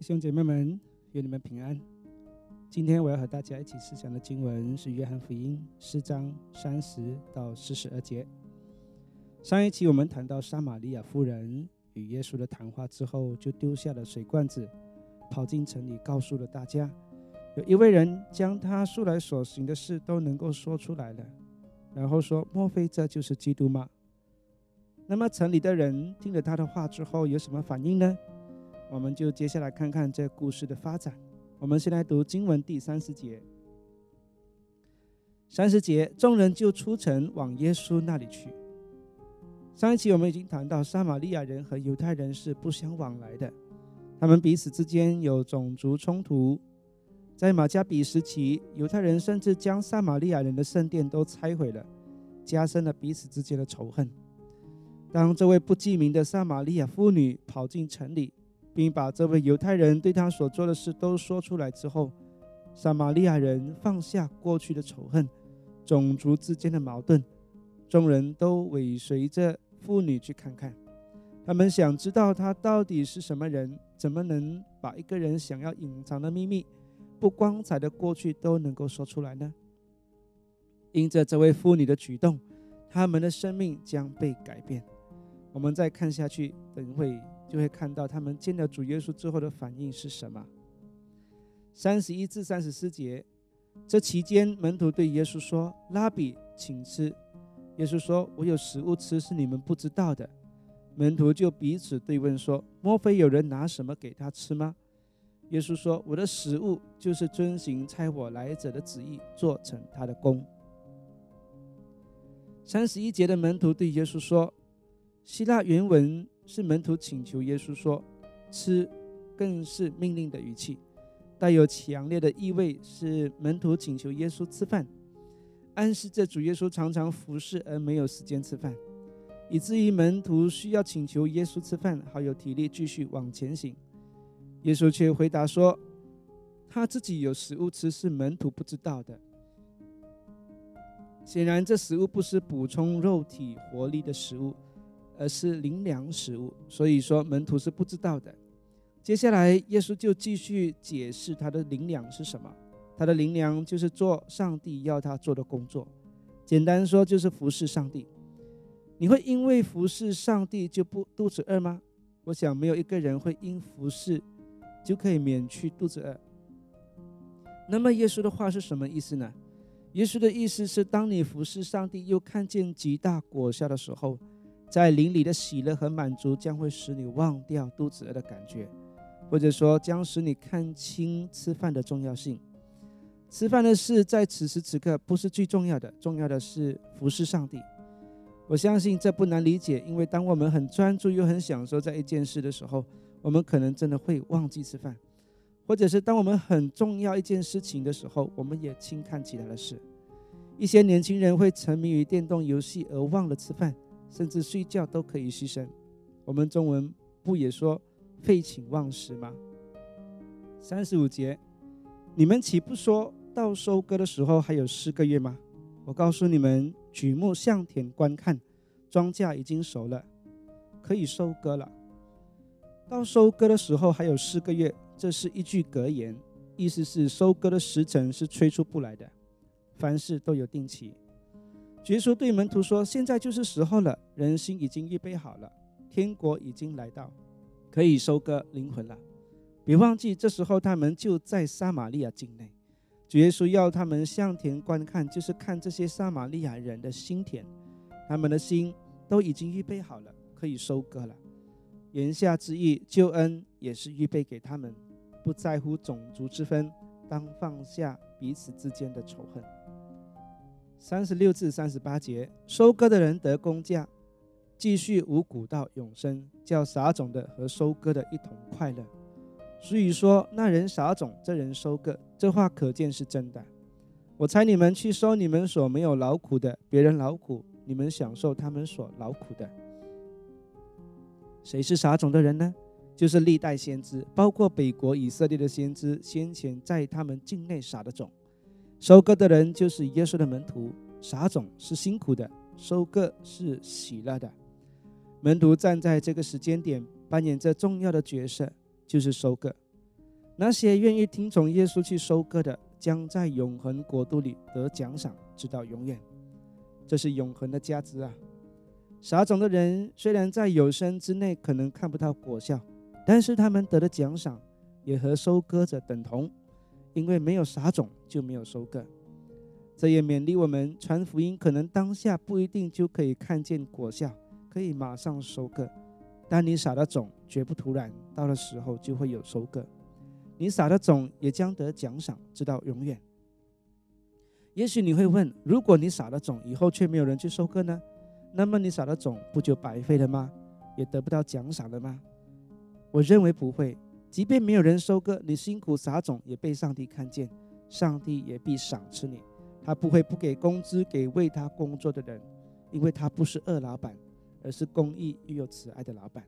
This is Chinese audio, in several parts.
弟兄姐妹们，愿你们平安。今天我要和大家一起思想的经文是《约翰福音》四章三十到四十二节。上一期我们谈到撒玛利亚妇人与耶稣的谈话之后，就丢下了水罐子，跑进城里，告诉了大家，有一位人将他素来所行的事都能够说出来了。然后说：“莫非这就是基督吗？”那么城里的人听了他的话之后，有什么反应呢？我们就接下来看看这故事的发展。我们先来读经文第三十节。三十节，众人就出城往耶稣那里去。上一期我们已经谈到，撒玛利亚人和犹太人是不相往来的，他们彼此之间有种族冲突。在马加比时期，犹太人甚至将撒玛利亚人的圣殿都拆毁了，加深了彼此之间的仇恨。当这位不记名的撒玛利亚妇女跑进城里，并把这位犹太人对他所做的事都说出来之后，撒玛利亚人放下过去的仇恨、种族之间的矛盾，众人都尾随着妇女去看看。他们想知道他到底是什么人，怎么能把一个人想要隐藏的秘密、不光彩的过去都能够说出来呢？因着这位妇女的举动，他们的生命将被改变。我们再看下去，等会就会看到他们见到主耶稣之后的反应是什么。三十一至三十四节，这期间门徒对耶稣说：“拉比，请吃。”耶稣说：“我有食物吃，是你们不知道的。”门徒就彼此对问说：“莫非有人拿什么给他吃吗？”耶稣说：“我的食物就是遵行差我来者的旨意，做成他的功。”三十一节的门徒对耶稣说。希腊原文是门徒请求耶稣说“吃”，更是命令的语气，带有强烈的意味，是门徒请求耶稣吃饭，暗示这主耶稣常常服侍而没有时间吃饭，以至于门徒需要请求耶稣吃饭，好有体力继续往前行。耶稣却回答说：“他自己有食物吃，是门徒不知道的。显然，这食物不是补充肉体活力的食物。”而是灵粮食物，所以说门徒是不知道的。接下来，耶稣就继续解释他的灵粮是什么。他的灵粮就是做上帝要他做的工作，简单说就是服侍上帝。你会因为服侍上帝就不肚子饿吗？我想没有一个人会因服侍就可以免去肚子饿。那么耶稣的话是什么意思呢？耶稣的意思是，当你服侍上帝又看见极大果效的时候。在灵里的喜乐和满足将会使你忘掉肚子饿的感觉，或者说将使你看清吃饭的重要性。吃饭的事在此时此刻不是最重要的，重要的是服侍上帝。我相信这不难理解，因为当我们很专注又很享受在一件事的时候，我们可能真的会忘记吃饭；或者是当我们很重要一件事情的时候，我们也轻看其他的事。一些年轻人会沉迷于电动游戏而忘了吃饭。甚至睡觉都可以牺牲。我们中文不也说废寝忘食吗？三十五节，你们岂不说到收割的时候还有四个月吗？我告诉你们，举目向田观看，庄稼已经熟了，可以收割了。到收割的时候还有四个月，这是一句格言，意思是收割的时辰是催促不来的，凡事都有定期。耶稣对门徒说：“现在就是时候了，人心已经预备好了，天国已经来到，可以收割灵魂了。别忘记，这时候他们就在撒玛利亚境内。主耶稣要他们向田观看，就是看这些撒玛利亚人的心田，他们的心都已经预备好了，可以收割了。言下之意，救恩也是预备给他们，不在乎种族之分，当放下彼此之间的仇恨。”三十六至三十八节，收割的人得工价，继续五谷到永生，叫撒种的和收割的一同快乐。所以说，那人撒种，这人收割，这话可见是真的。我猜你们去收你们所没有劳苦的，别人劳苦，你们享受他们所劳苦的。谁是撒种的人呢？就是历代先知，包括北国以色列的先知，先前在他们境内撒的种。收割的人就是耶稣的门徒，撒种是辛苦的，收割是喜乐的。门徒站在这个时间点，扮演着重要的角色，就是收割。那些愿意听从耶稣去收割的，将在永恒国度里得奖赏，直到永远。这是永恒的价值啊！撒种的人虽然在有生之内可能看不到果效，但是他们得的奖赏也和收割者等同，因为没有撒种就没有收割。这也勉励我们传福音，可能当下不一定就可以看见果效，可以马上收割。但你撒的种绝不突然，到了时候就会有收割。你撒的种也将得奖赏，直到永远。也许你会问：如果你撒了种以后却没有人去收割呢？那么你撒的种不就白费了吗？也得不到奖赏了吗？我认为不会。即便没有人收割，你辛苦撒种也被上帝看见，上帝也必赏赐你。他不会不给工资给为他工作的人，因为他不是恶老板，而是公义又有慈爱的老板。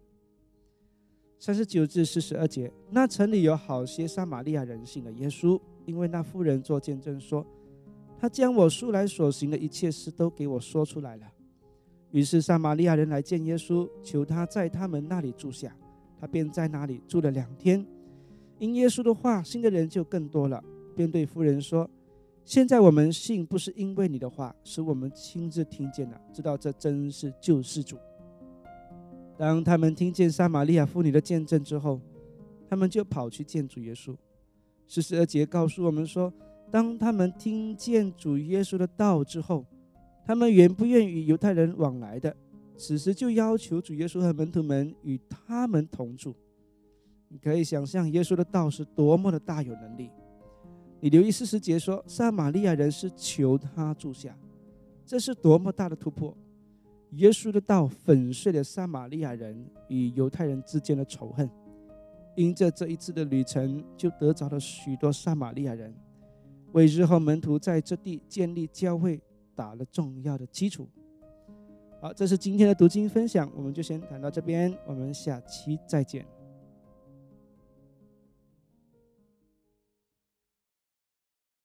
三十九至四十二节，那城里有好些撒玛利亚人信了耶稣，因为那妇人做见证说，他将我素来所行的一切事都给我说出来了。于是撒玛利亚人来见耶稣，求他在他们那里住下，他便在那里住了两天。因耶稣的话，信的人就更多了，便对妇人说。现在我们信不是因为你的话，是我们亲自听见了，知道这真是救世主。当他们听见撒玛利亚妇女的见证之后，他们就跑去见主耶稣。四十二节告诉我们说，当他们听见主耶稣的道之后，他们原不愿与犹太人往来的，此时就要求主耶稣和门徒们与他们同住。你可以想象耶稣的道是多么的大有能力。你留意四十节说，撒玛利亚人是求他住下，这是多么大的突破！耶稣的道粉碎了撒玛利亚人与犹太人之间的仇恨，因着这一次的旅程，就得着了许多撒玛利亚人，为日后门徒在这地建立教会打了重要的基础。好，这是今天的读经分享，我们就先谈到这边，我们下期再见。